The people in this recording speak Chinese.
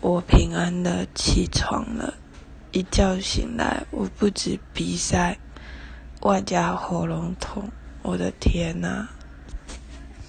我平安的起床了，一觉醒来，我不止鼻塞，外加喉咙痛。我的天哪！